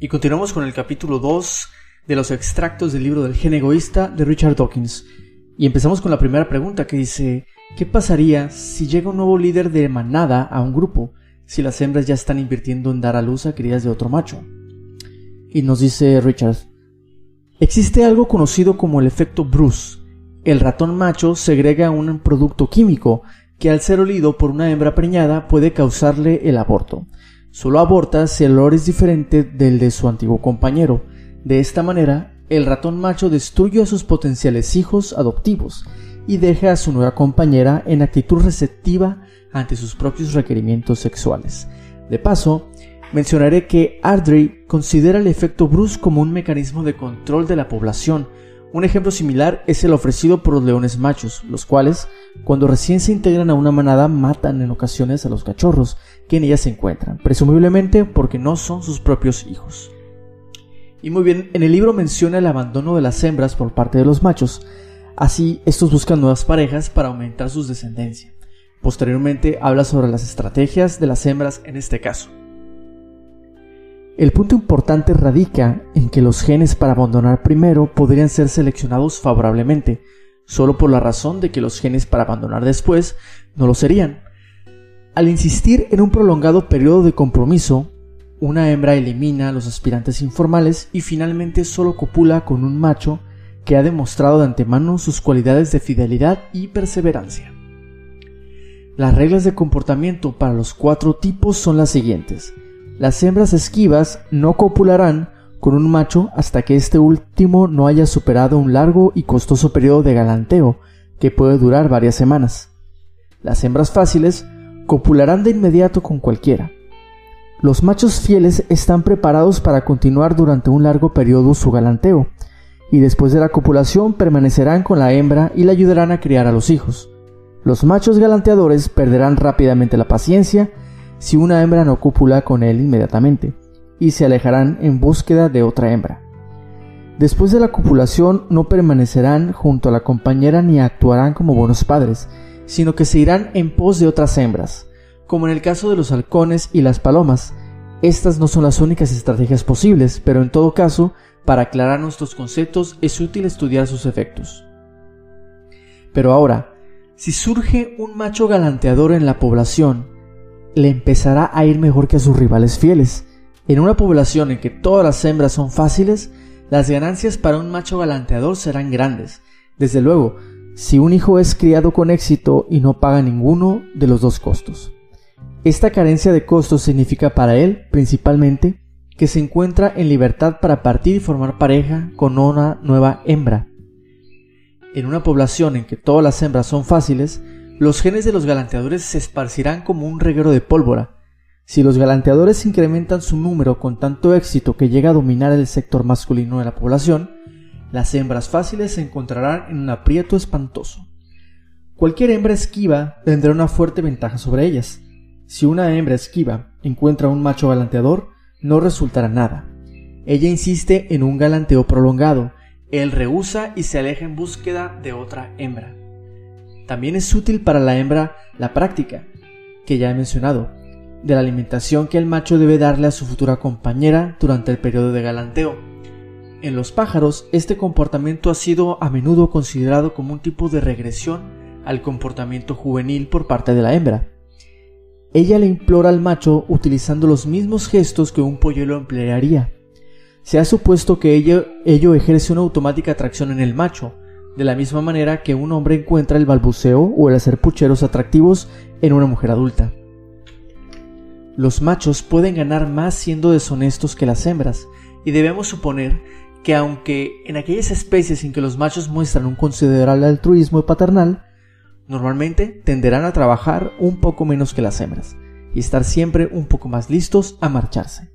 Y continuamos con el capítulo 2 de los extractos del libro del gen egoísta de Richard Dawkins. Y empezamos con la primera pregunta que dice, ¿qué pasaría si llega un nuevo líder de manada a un grupo si las hembras ya están invirtiendo en dar a luz a crías de otro macho? Y nos dice Richard, existe algo conocido como el efecto Bruce. El ratón macho segrega un producto químico que al ser olido por una hembra preñada puede causarle el aborto. Solo aborta si el olor es diferente del de su antiguo compañero. De esta manera, el ratón macho destruye a sus potenciales hijos adoptivos y deja a su nueva compañera en actitud receptiva ante sus propios requerimientos sexuales. De paso, mencionaré que Ardrey considera el efecto Bruce como un mecanismo de control de la población. Un ejemplo similar es el ofrecido por los leones machos, los cuales, cuando recién se integran a una manada, matan en ocasiones a los cachorros que en ella se encuentran, presumiblemente porque no son sus propios hijos. Y muy bien, en el libro menciona el abandono de las hembras por parte de los machos. Así, estos buscan nuevas parejas para aumentar sus descendencia. Posteriormente habla sobre las estrategias de las hembras en este caso. El punto importante radica en que los genes para abandonar primero podrían ser seleccionados favorablemente, solo por la razón de que los genes para abandonar después no lo serían. Al insistir en un prolongado periodo de compromiso, una hembra elimina a los aspirantes informales y finalmente solo copula con un macho que ha demostrado de antemano sus cualidades de fidelidad y perseverancia. Las reglas de comportamiento para los cuatro tipos son las siguientes. Las hembras esquivas no copularán con un macho hasta que este último no haya superado un largo y costoso periodo de galanteo que puede durar varias semanas. Las hembras fáciles copularán de inmediato con cualquiera. Los machos fieles están preparados para continuar durante un largo periodo su galanteo, y después de la copulación permanecerán con la hembra y la ayudarán a criar a los hijos. Los machos galanteadores perderán rápidamente la paciencia si una hembra no copula con él inmediatamente, y se alejarán en búsqueda de otra hembra. Después de la copulación no permanecerán junto a la compañera ni actuarán como buenos padres, sino que se irán en pos de otras hembras, como en el caso de los halcones y las palomas, estas no son las únicas estrategias posibles, pero en todo caso, para aclarar nuestros conceptos es útil estudiar sus efectos. Pero ahora, si surge un macho galanteador en la población, le empezará a ir mejor que a sus rivales fieles. En una población en que todas las hembras son fáciles, las ganancias para un macho galanteador serán grandes. Desde luego, si un hijo es criado con éxito y no paga ninguno de los dos costos. Esta carencia de costos significa para él, principalmente, que se encuentra en libertad para partir y formar pareja con una nueva hembra. En una población en que todas las hembras son fáciles, los genes de los galanteadores se esparcirán como un reguero de pólvora. Si los galanteadores incrementan su número con tanto éxito que llega a dominar el sector masculino de la población, las hembras fáciles se encontrarán en un aprieto espantoso. Cualquier hembra esquiva tendrá una fuerte ventaja sobre ellas. Si una hembra esquiva encuentra un macho galanteador, no resultará nada. Ella insiste en un galanteo prolongado, él rehúsa y se aleja en búsqueda de otra hembra. También es útil para la hembra la práctica, que ya he mencionado, de la alimentación que el macho debe darle a su futura compañera durante el periodo de galanteo. En los pájaros, este comportamiento ha sido a menudo considerado como un tipo de regresión al comportamiento juvenil por parte de la hembra. Ella le implora al macho utilizando los mismos gestos que un polluelo emplearía. Se ha supuesto que ello, ello ejerce una automática atracción en el macho, de la misma manera que un hombre encuentra el balbuceo o el hacer pucheros atractivos en una mujer adulta. Los machos pueden ganar más siendo deshonestos que las hembras, y debemos suponer que aunque en aquellas especies en que los machos muestran un considerable altruismo paternal, Normalmente tenderán a trabajar un poco menos que las hembras y estar siempre un poco más listos a marcharse.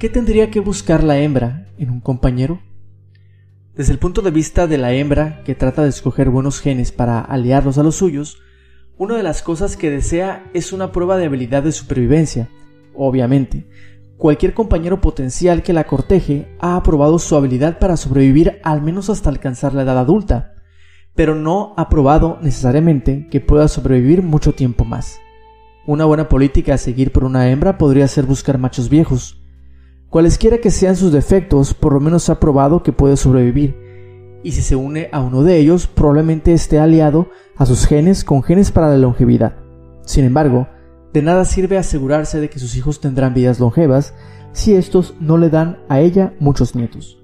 ¿Qué tendría que buscar la hembra en un compañero? Desde el punto de vista de la hembra que trata de escoger buenos genes para aliarlos a los suyos, una de las cosas que desea es una prueba de habilidad de supervivencia. Obviamente, cualquier compañero potencial que la corteje ha aprobado su habilidad para sobrevivir al menos hasta alcanzar la edad adulta pero no ha probado necesariamente que pueda sobrevivir mucho tiempo más. Una buena política a seguir por una hembra podría ser buscar machos viejos. Cualesquiera que sean sus defectos, por lo menos ha probado que puede sobrevivir, y si se une a uno de ellos, probablemente esté aliado a sus genes con genes para la longevidad. Sin embargo, de nada sirve asegurarse de que sus hijos tendrán vidas longevas si estos no le dan a ella muchos nietos.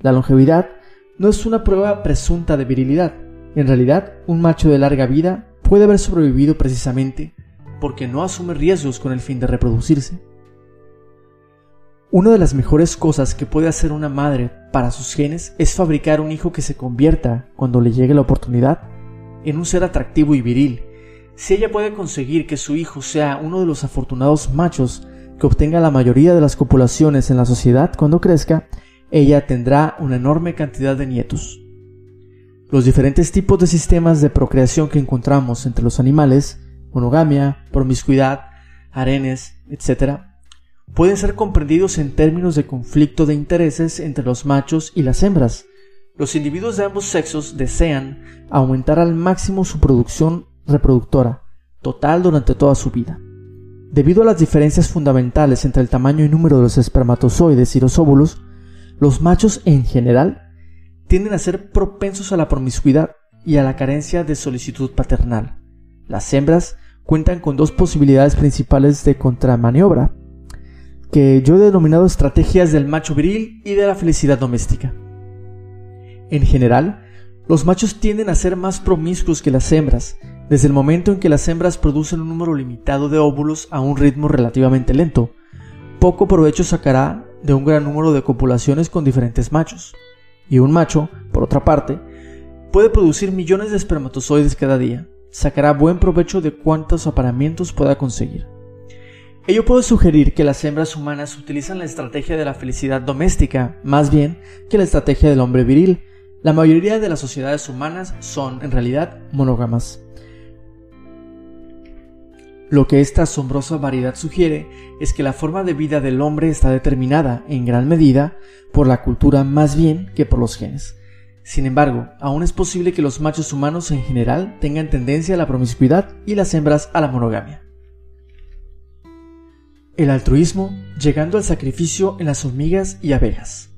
La longevidad no es una prueba presunta de virilidad. En realidad, un macho de larga vida puede haber sobrevivido precisamente porque no asume riesgos con el fin de reproducirse. Una de las mejores cosas que puede hacer una madre para sus genes es fabricar un hijo que se convierta, cuando le llegue la oportunidad, en un ser atractivo y viril. Si ella puede conseguir que su hijo sea uno de los afortunados machos que obtenga la mayoría de las copulaciones en la sociedad cuando crezca, ella tendrá una enorme cantidad de nietos. Los diferentes tipos de sistemas de procreación que encontramos entre los animales monogamia, promiscuidad, arenes, etc., pueden ser comprendidos en términos de conflicto de intereses entre los machos y las hembras. Los individuos de ambos sexos desean aumentar al máximo su producción reproductora total durante toda su vida. Debido a las diferencias fundamentales entre el tamaño y número de los espermatozoides y los óvulos, los machos en general tienden a ser propensos a la promiscuidad y a la carencia de solicitud paternal. Las hembras cuentan con dos posibilidades principales de contramaniobra, que yo he denominado estrategias del macho viril y de la felicidad doméstica. En general, los machos tienden a ser más promiscuos que las hembras, desde el momento en que las hembras producen un número limitado de óvulos a un ritmo relativamente lento. Poco provecho sacará de un gran número de copulaciones con diferentes machos. Y un macho, por otra parte, puede producir millones de espermatozoides cada día, sacará buen provecho de cuántos aparamientos pueda conseguir. Ello puede sugerir que las hembras humanas utilizan la estrategia de la felicidad doméstica más bien que la estrategia del hombre viril. La mayoría de las sociedades humanas son, en realidad, monógamas. Lo que esta asombrosa variedad sugiere es que la forma de vida del hombre está determinada, en gran medida, por la cultura más bien que por los genes. Sin embargo, aún es posible que los machos humanos en general tengan tendencia a la promiscuidad y las hembras a la monogamia. El altruismo llegando al sacrificio en las hormigas y abejas.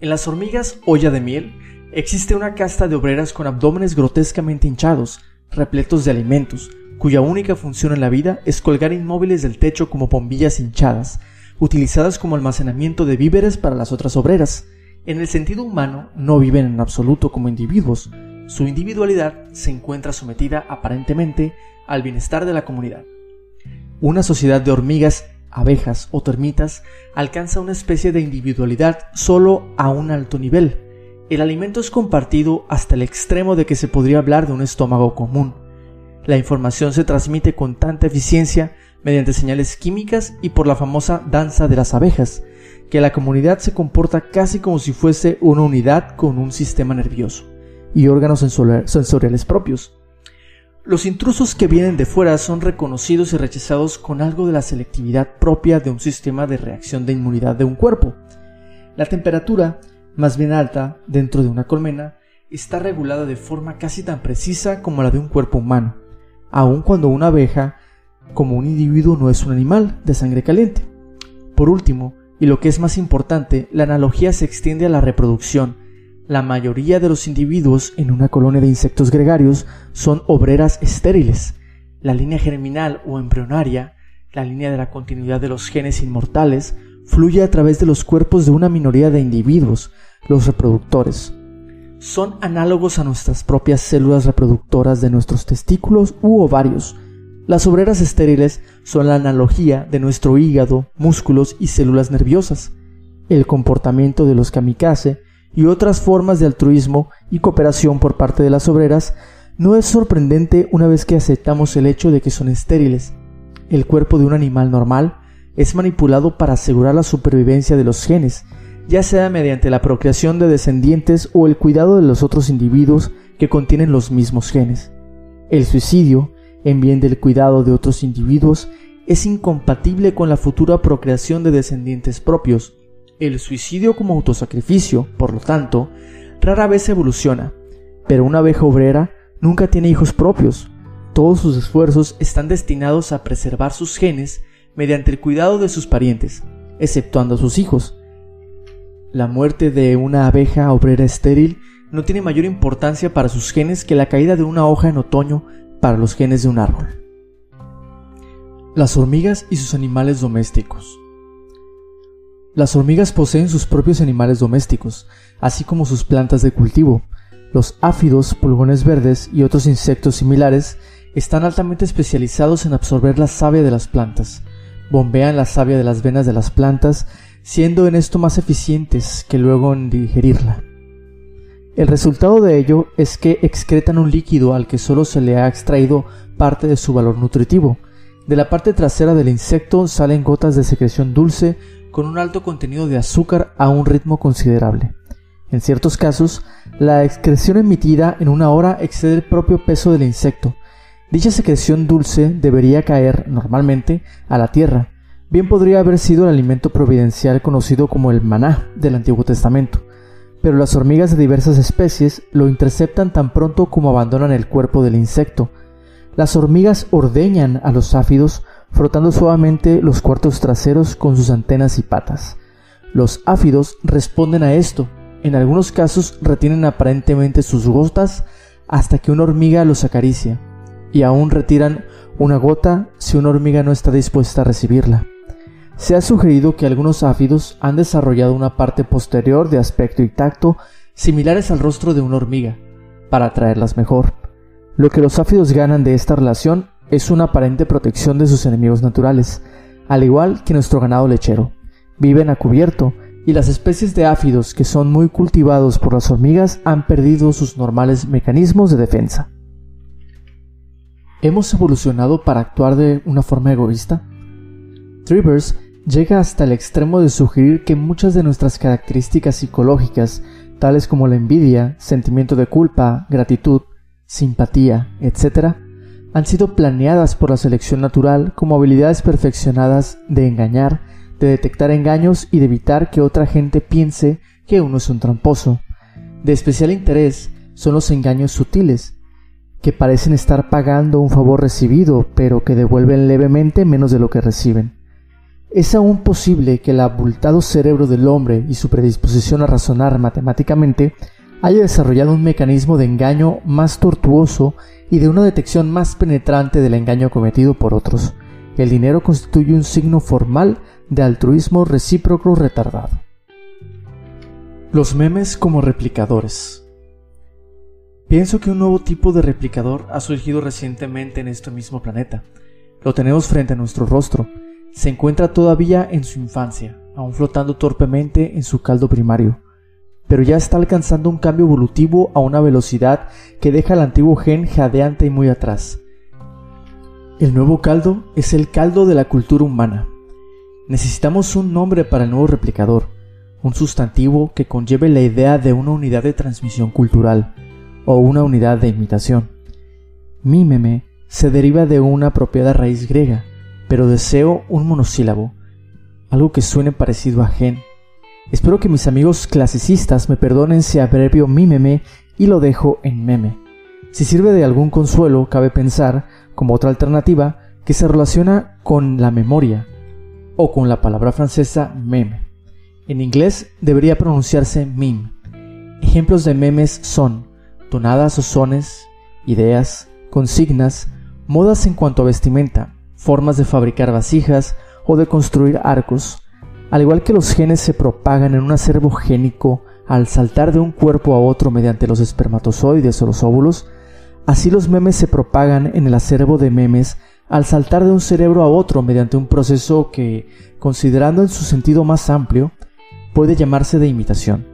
En las hormigas olla de miel existe una casta de obreras con abdómenes grotescamente hinchados, repletos de alimentos, cuya única función en la vida es colgar inmóviles del techo como bombillas hinchadas, utilizadas como almacenamiento de víveres para las otras obreras. En el sentido humano, no viven en absoluto como individuos. Su individualidad se encuentra sometida aparentemente al bienestar de la comunidad. Una sociedad de hormigas, abejas o termitas alcanza una especie de individualidad solo a un alto nivel. El alimento es compartido hasta el extremo de que se podría hablar de un estómago común. La información se transmite con tanta eficiencia mediante señales químicas y por la famosa danza de las abejas, que la comunidad se comporta casi como si fuese una unidad con un sistema nervioso y órganos sensoriales propios. Los intrusos que vienen de fuera son reconocidos y rechazados con algo de la selectividad propia de un sistema de reacción de inmunidad de un cuerpo. La temperatura, más bien alta, dentro de una colmena, está regulada de forma casi tan precisa como la de un cuerpo humano, aun cuando una abeja, como un individuo, no es un animal de sangre caliente. Por último, y lo que es más importante, la analogía se extiende a la reproducción. La mayoría de los individuos en una colonia de insectos gregarios son obreras estériles. La línea germinal o embrionaria, la línea de la continuidad de los genes inmortales, fluye a través de los cuerpos de una minoría de individuos, los reproductores. Son análogos a nuestras propias células reproductoras de nuestros testículos u ovarios, las obreras estériles son la analogía de nuestro hígado, músculos y células nerviosas. El comportamiento de los kamikaze y otras formas de altruismo y cooperación por parte de las obreras no es sorprendente una vez que aceptamos el hecho de que son estériles. El cuerpo de un animal normal es manipulado para asegurar la supervivencia de los genes, ya sea mediante la procreación de descendientes o el cuidado de los otros individuos que contienen los mismos genes. El suicidio en bien del cuidado de otros individuos es incompatible con la futura procreación de descendientes propios. El suicidio como autosacrificio, por lo tanto, rara vez evoluciona, pero una abeja obrera nunca tiene hijos propios. todos sus esfuerzos están destinados a preservar sus genes mediante el cuidado de sus parientes, exceptuando a sus hijos. La muerte de una abeja obrera estéril no tiene mayor importancia para sus genes que la caída de una hoja en otoño para los genes de un árbol. Las hormigas y sus animales domésticos. Las hormigas poseen sus propios animales domésticos, así como sus plantas de cultivo. Los áfidos, pulgones verdes y otros insectos similares están altamente especializados en absorber la savia de las plantas. Bombean la savia de las venas de las plantas, siendo en esto más eficientes que luego en digerirla. El resultado de ello es que excretan un líquido al que solo se le ha extraído parte de su valor nutritivo. De la parte trasera del insecto salen gotas de secreción dulce con un alto contenido de azúcar a un ritmo considerable. En ciertos casos, la excreción emitida en una hora excede el propio peso del insecto, Dicha secreción dulce debería caer, normalmente, a la tierra. Bien podría haber sido el alimento providencial conocido como el maná del Antiguo Testamento, pero las hormigas de diversas especies lo interceptan tan pronto como abandonan el cuerpo del insecto. Las hormigas ordeñan a los áfidos frotando suavemente los cuartos traseros con sus antenas y patas. Los áfidos responden a esto. En algunos casos retienen aparentemente sus gotas hasta que una hormiga los acaricia y aún retiran una gota si una hormiga no está dispuesta a recibirla. Se ha sugerido que algunos áfidos han desarrollado una parte posterior de aspecto y tacto similares al rostro de una hormiga, para atraerlas mejor. Lo que los áfidos ganan de esta relación es una aparente protección de sus enemigos naturales, al igual que nuestro ganado lechero. Viven a cubierto, y las especies de áfidos que son muy cultivados por las hormigas han perdido sus normales mecanismos de defensa. ¿Hemos evolucionado para actuar de una forma egoísta? Trivers llega hasta el extremo de sugerir que muchas de nuestras características psicológicas, tales como la envidia, sentimiento de culpa, gratitud, simpatía, etc., han sido planeadas por la selección natural como habilidades perfeccionadas de engañar, de detectar engaños y de evitar que otra gente piense que uno es un tramposo. De especial interés son los engaños sutiles, que parecen estar pagando un favor recibido, pero que devuelven levemente menos de lo que reciben. Es aún posible que el abultado cerebro del hombre y su predisposición a razonar matemáticamente haya desarrollado un mecanismo de engaño más tortuoso y de una detección más penetrante del engaño cometido por otros. El dinero constituye un signo formal de altruismo recíproco retardado. Los memes como replicadores. Pienso que un nuevo tipo de replicador ha surgido recientemente en este mismo planeta. Lo tenemos frente a nuestro rostro. Se encuentra todavía en su infancia, aún flotando torpemente en su caldo primario, pero ya está alcanzando un cambio evolutivo a una velocidad que deja al antiguo gen jadeante y muy atrás. El nuevo caldo es el caldo de la cultura humana. Necesitamos un nombre para el nuevo replicador, un sustantivo que conlleve la idea de una unidad de transmisión cultural, o una unidad de imitación. Mímeme se deriva de una apropiada raíz griega, pero deseo un monosílabo, algo que suene parecido a gen. Espero que mis amigos clasicistas me perdonen si abrevio mímeme y lo dejo en meme. Si sirve de algún consuelo, cabe pensar, como otra alternativa, que se relaciona con la memoria, o con la palabra francesa meme. En inglés debería pronunciarse meme. Ejemplos de memes son tonadas o sones, ideas, consignas, modas en cuanto a vestimenta, formas de fabricar vasijas o de construir arcos. Al igual que los genes se propagan en un acervo génico al saltar de un cuerpo a otro mediante los espermatozoides o los óvulos, así los memes se propagan en el acervo de memes al saltar de un cerebro a otro mediante un proceso que, considerando en su sentido más amplio, puede llamarse de imitación.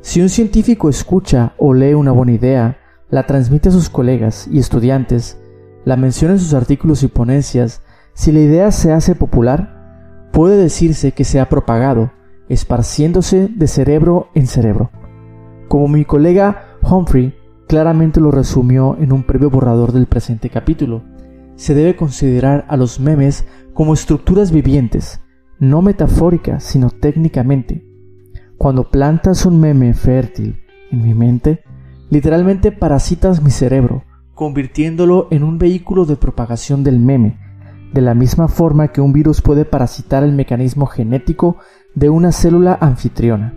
Si un científico escucha o lee una buena idea, la transmite a sus colegas y estudiantes, la menciona en sus artículos y ponencias, si la idea se hace popular, puede decirse que se ha propagado, esparciéndose de cerebro en cerebro. Como mi colega Humphrey claramente lo resumió en un previo borrador del presente capítulo, se debe considerar a los memes como estructuras vivientes, no metafóricas, sino técnicamente, cuando plantas un meme fértil en mi mente, literalmente parasitas mi cerebro, convirtiéndolo en un vehículo de propagación del meme, de la misma forma que un virus puede parasitar el mecanismo genético de una célula anfitriona.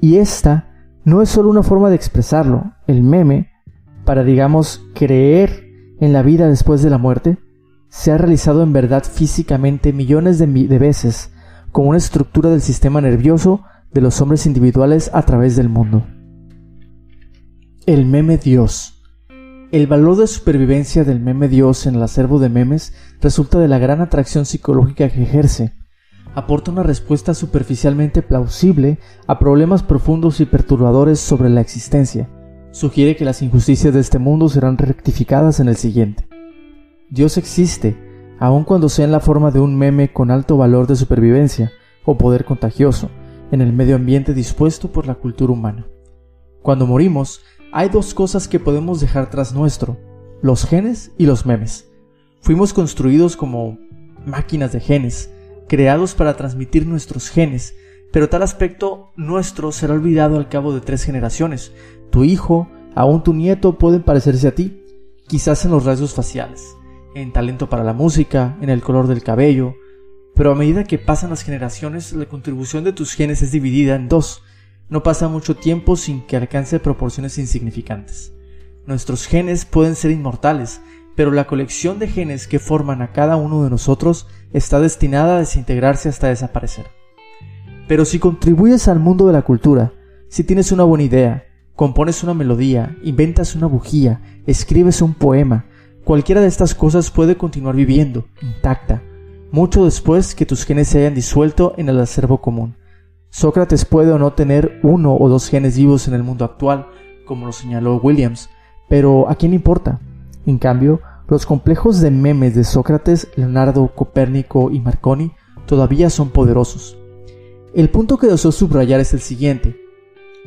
Y esta no es solo una forma de expresarlo, el meme, para digamos creer en la vida después de la muerte, se ha realizado en verdad físicamente millones de, de veces como una estructura del sistema nervioso de los hombres individuales a través del mundo. El meme Dios. El valor de supervivencia del meme Dios en el acervo de memes resulta de la gran atracción psicológica que ejerce. Aporta una respuesta superficialmente plausible a problemas profundos y perturbadores sobre la existencia. Sugiere que las injusticias de este mundo serán rectificadas en el siguiente. Dios existe, aun cuando sea en la forma de un meme con alto valor de supervivencia o poder contagioso, en el medio ambiente dispuesto por la cultura humana. Cuando morimos, hay dos cosas que podemos dejar tras nuestro, los genes y los memes. Fuimos construidos como máquinas de genes, creados para transmitir nuestros genes, pero tal aspecto nuestro será olvidado al cabo de tres generaciones. Tu hijo, aún tu nieto pueden parecerse a ti, quizás en los rasgos faciales, en talento para la música, en el color del cabello, pero a medida que pasan las generaciones, la contribución de tus genes es dividida en dos, no pasa mucho tiempo sin que alcance proporciones insignificantes. Nuestros genes pueden ser inmortales, pero la colección de genes que forman a cada uno de nosotros está destinada a desintegrarse hasta desaparecer. Pero si contribuyes al mundo de la cultura, si tienes una buena idea, compones una melodía, inventas una bujía, escribes un poema, cualquiera de estas cosas puede continuar viviendo, intacta, mucho después que tus genes se hayan disuelto en el acervo común. Sócrates puede o no tener uno o dos genes vivos en el mundo actual, como lo señaló Williams, pero ¿a quién importa? En cambio, los complejos de memes de Sócrates, Leonardo, Copérnico y Marconi todavía son poderosos. El punto que deseo subrayar es el siguiente.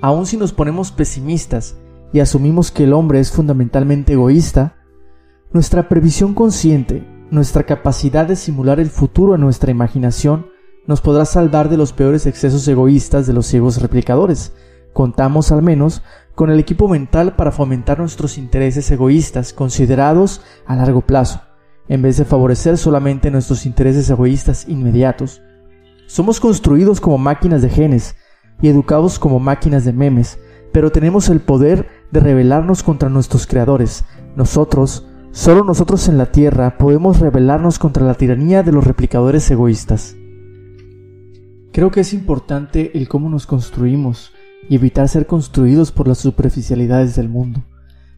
Aun si nos ponemos pesimistas y asumimos que el hombre es fundamentalmente egoísta, nuestra previsión consciente, nuestra capacidad de simular el futuro en nuestra imaginación, nos podrá salvar de los peores excesos egoístas de los ciegos replicadores. Contamos al menos con el equipo mental para fomentar nuestros intereses egoístas considerados a largo plazo, en vez de favorecer solamente nuestros intereses egoístas inmediatos. Somos construidos como máquinas de genes y educados como máquinas de memes, pero tenemos el poder de rebelarnos contra nuestros creadores. Nosotros, solo nosotros en la Tierra, podemos rebelarnos contra la tiranía de los replicadores egoístas. Creo que es importante el cómo nos construimos y evitar ser construidos por las superficialidades del mundo.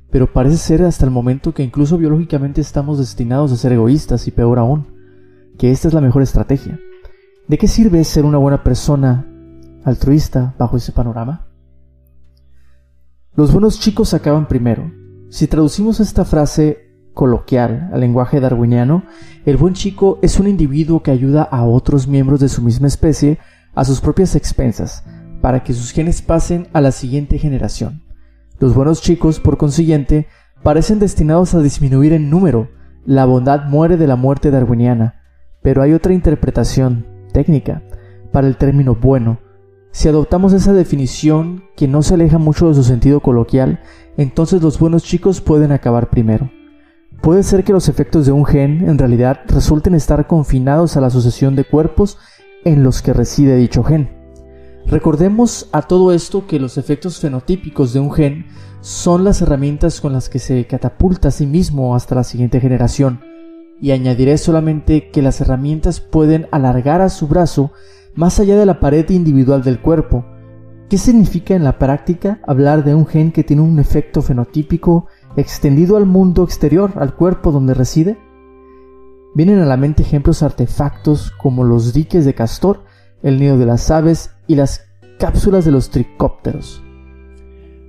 Pero parece ser hasta el momento que incluso biológicamente estamos destinados a ser egoístas y peor aún, que esta es la mejor estrategia. ¿De qué sirve ser una buena persona altruista bajo ese panorama? Los buenos chicos acaban primero. Si traducimos esta frase coloquial al lenguaje darwiniano, el buen chico es un individuo que ayuda a otros miembros de su misma especie a sus propias expensas, para que sus genes pasen a la siguiente generación. Los buenos chicos, por consiguiente, parecen destinados a disminuir en número. La bondad muere de la muerte darwiniana, pero hay otra interpretación técnica para el término bueno. Si adoptamos esa definición que no se aleja mucho de su sentido coloquial, entonces los buenos chicos pueden acabar primero. Puede ser que los efectos de un gen en realidad resulten estar confinados a la sucesión de cuerpos en los que reside dicho gen. Recordemos a todo esto que los efectos fenotípicos de un gen son las herramientas con las que se catapulta a sí mismo hasta la siguiente generación, y añadiré solamente que las herramientas pueden alargar a su brazo más allá de la pared individual del cuerpo. ¿Qué significa en la práctica hablar de un gen que tiene un efecto fenotípico extendido al mundo exterior, al cuerpo donde reside? Vienen a la mente ejemplos artefactos como los diques de castor, el nido de las aves y las cápsulas de los tricópteros.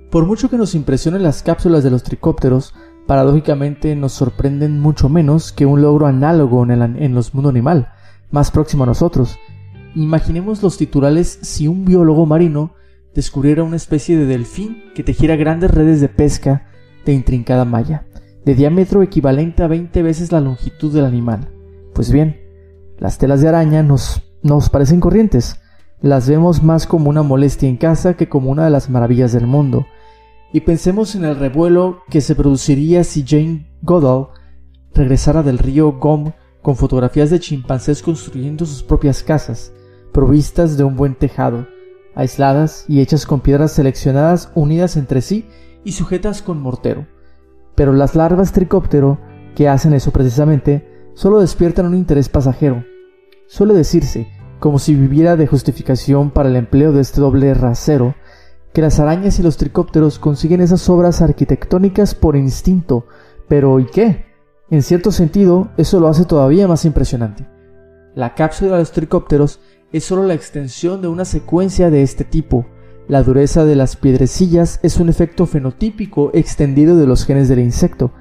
Por mucho que nos impresionen las cápsulas de los tricópteros, paradójicamente nos sorprenden mucho menos que un logro análogo en el los mundo animal, más próximo a nosotros. Imaginemos los titulares si un biólogo marino descubriera una especie de delfín que tejiera grandes redes de pesca de intrincada malla, de diámetro equivalente a 20 veces la longitud del animal. Pues bien, las telas de araña nos, nos parecen corrientes, las vemos más como una molestia en casa que como una de las maravillas del mundo. y pensemos en el revuelo que se produciría si Jane Goodall regresara del río Gom con fotografías de chimpancés construyendo sus propias casas, provistas de un buen tejado, aisladas y hechas con piedras seleccionadas unidas entre sí y sujetas con mortero. Pero las larvas tricóptero, que hacen eso precisamente, solo despiertan un interés pasajero. Suele decirse, como si viviera de justificación para el empleo de este doble rasero, que las arañas y los tricópteros consiguen esas obras arquitectónicas por instinto, pero ¿y qué? En cierto sentido, eso lo hace todavía más impresionante. La cápsula de los tricópteros es solo la extensión de una secuencia de este tipo. La dureza de las piedrecillas es un efecto fenotípico extendido de los genes del insecto.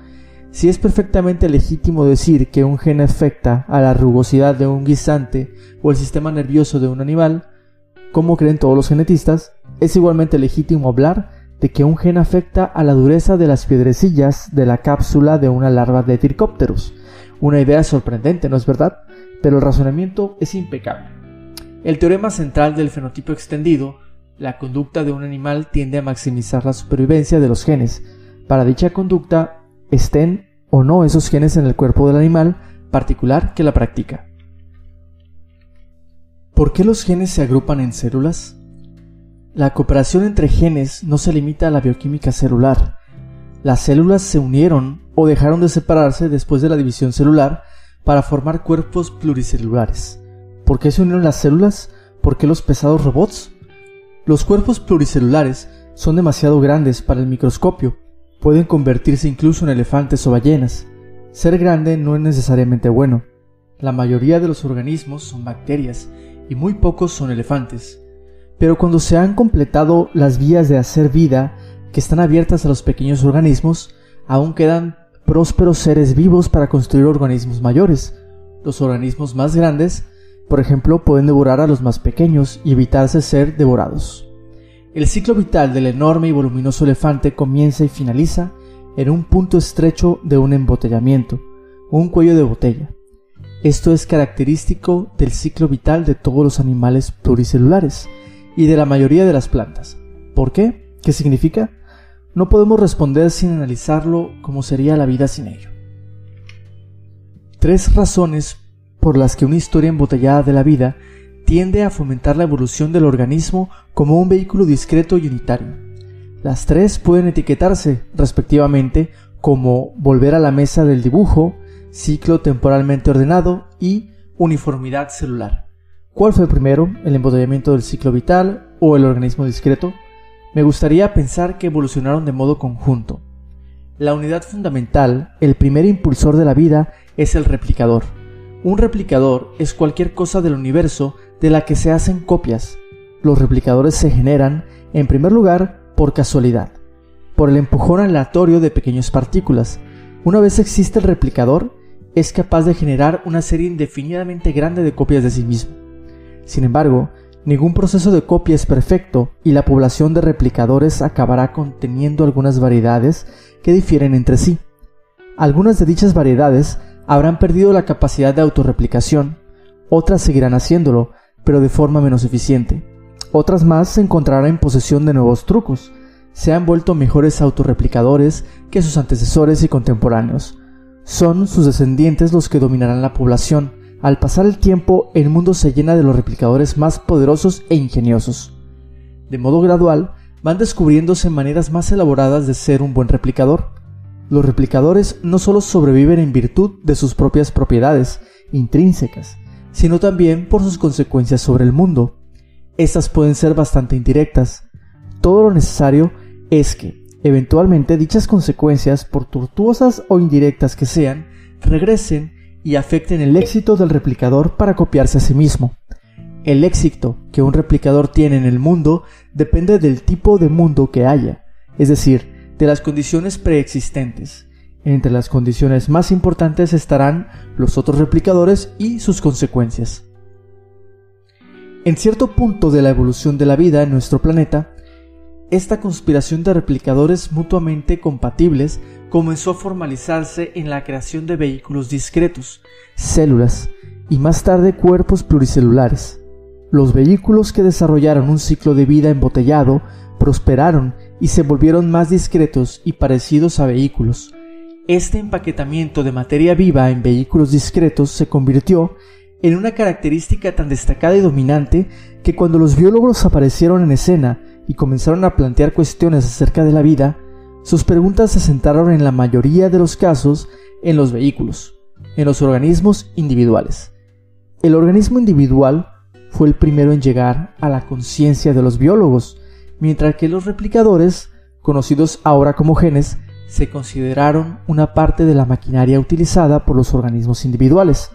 Si es perfectamente legítimo decir que un gen afecta a la rugosidad de un guisante o el sistema nervioso de un animal, como creen todos los genetistas, es igualmente legítimo hablar de que un gen afecta a la dureza de las piedrecillas de la cápsula de una larva de tricópteros. Una idea sorprendente, ¿no es verdad? Pero el razonamiento es impecable. El teorema central del fenotipo extendido, la conducta de un animal tiende a maximizar la supervivencia de los genes. Para dicha conducta, estén o no esos genes en el cuerpo del animal particular que la practica. ¿Por qué los genes se agrupan en células? La cooperación entre genes no se limita a la bioquímica celular. Las células se unieron o dejaron de separarse después de la división celular para formar cuerpos pluricelulares. ¿Por qué se unieron las células? ¿Por qué los pesados robots? Los cuerpos pluricelulares son demasiado grandes para el microscopio. Pueden convertirse incluso en elefantes o ballenas. Ser grande no es necesariamente bueno. La mayoría de los organismos son bacterias y muy pocos son elefantes. Pero cuando se han completado las vías de hacer vida que están abiertas a los pequeños organismos, aún quedan prósperos seres vivos para construir organismos mayores. Los organismos más grandes, por ejemplo, pueden devorar a los más pequeños y evitarse ser devorados. El ciclo vital del enorme y voluminoso elefante comienza y finaliza en un punto estrecho de un embotellamiento, un cuello de botella. Esto es característico del ciclo vital de todos los animales pluricelulares, y de la mayoría de las plantas. ¿Por qué? ¿Qué significa? No podemos responder sin analizarlo como sería la vida sin ello. Tres razones por las que una historia embotellada de la vida tiende a fomentar la evolución del organismo como un vehículo discreto y unitario. Las tres pueden etiquetarse, respectivamente, como volver a la mesa del dibujo, ciclo temporalmente ordenado y uniformidad celular. ¿Cuál fue primero, el embotellamiento del ciclo vital o el organismo discreto? Me gustaría pensar que evolucionaron de modo conjunto. La unidad fundamental, el primer impulsor de la vida, es el replicador. Un replicador es cualquier cosa del universo de la que se hacen copias. Los replicadores se generan, en primer lugar, por casualidad, por el empujón aleatorio de pequeñas partículas. Una vez existe el replicador, es capaz de generar una serie indefinidamente grande de copias de sí mismo. Sin embargo, ningún proceso de copia es perfecto y la población de replicadores acabará conteniendo algunas variedades que difieren entre sí. Algunas de dichas variedades habrán perdido la capacidad de autorreplicación, otras seguirán haciéndolo, pero de forma menos eficiente. Otras más se encontrarán en posesión de nuevos trucos, se han vuelto mejores autorreplicadores que sus antecesores y contemporáneos. Son sus descendientes los que dominarán la población, al pasar el tiempo, el mundo se llena de los replicadores más poderosos e ingeniosos. De modo gradual, van descubriéndose maneras más elaboradas de ser un buen replicador. Los replicadores no solo sobreviven en virtud de sus propias propiedades intrínsecas, sino también por sus consecuencias sobre el mundo. Estas pueden ser bastante indirectas. Todo lo necesario es que, eventualmente, dichas consecuencias, por tortuosas o indirectas que sean, regresen y afecten el éxito del replicador para copiarse a sí mismo. El éxito que un replicador tiene en el mundo depende del tipo de mundo que haya, es decir, de las condiciones preexistentes. Entre las condiciones más importantes estarán los otros replicadores y sus consecuencias. En cierto punto de la evolución de la vida en nuestro planeta, esta conspiración de replicadores mutuamente compatibles comenzó a formalizarse en la creación de vehículos discretos, células y más tarde cuerpos pluricelulares. los vehículos que desarrollaron un ciclo de vida embotellado prosperaron y se volvieron más discretos y parecidos a vehículos. Este empaquetamiento de materia viva en vehículos discretos se convirtió en una característica tan destacada y dominante que cuando los biólogos aparecieron en escena y comenzaron a plantear cuestiones acerca de la vida, sus preguntas se centraron en la mayoría de los casos en los vehículos, en los organismos individuales. El organismo individual fue el primero en llegar a la conciencia de los biólogos, mientras que los replicadores, conocidos ahora como genes, se consideraron una parte de la maquinaria utilizada por los organismos individuales.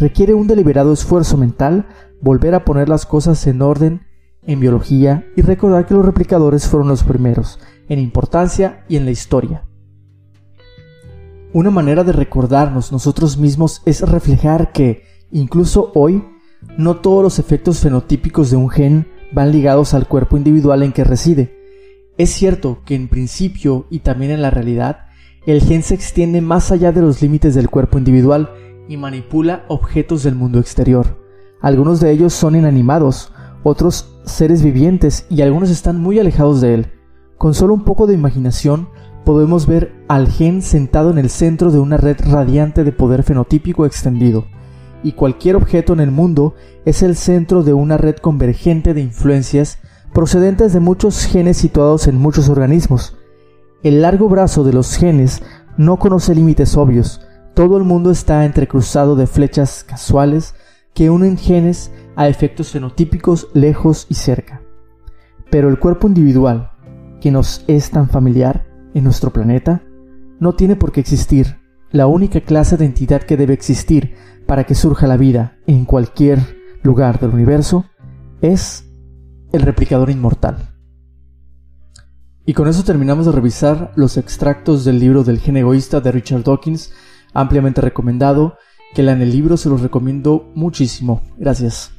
Requiere un deliberado esfuerzo mental volver a poner las cosas en orden en biología y recordar que los replicadores fueron los primeros en importancia y en la historia. Una manera de recordarnos nosotros mismos es reflejar que, incluso hoy, no todos los efectos fenotípicos de un gen van ligados al cuerpo individual en que reside. Es cierto que en principio y también en la realidad, el gen se extiende más allá de los límites del cuerpo individual y manipula objetos del mundo exterior. Algunos de ellos son inanimados, otros seres vivientes y algunos están muy alejados de él. Con solo un poco de imaginación podemos ver al gen sentado en el centro de una red radiante de poder fenotípico extendido, y cualquier objeto en el mundo es el centro de una red convergente de influencias procedentes de muchos genes situados en muchos organismos. El largo brazo de los genes no conoce límites obvios, todo el mundo está entrecruzado de flechas casuales que unen genes a efectos fenotípicos lejos y cerca. Pero el cuerpo individual, que nos es tan familiar en nuestro planeta, no tiene por qué existir. La única clase de entidad que debe existir para que surja la vida en cualquier lugar del universo es el replicador inmortal. Y con eso terminamos de revisar los extractos del libro del gen egoísta de Richard Dawkins, ampliamente recomendado, que lean el libro, se los recomiendo muchísimo. Gracias.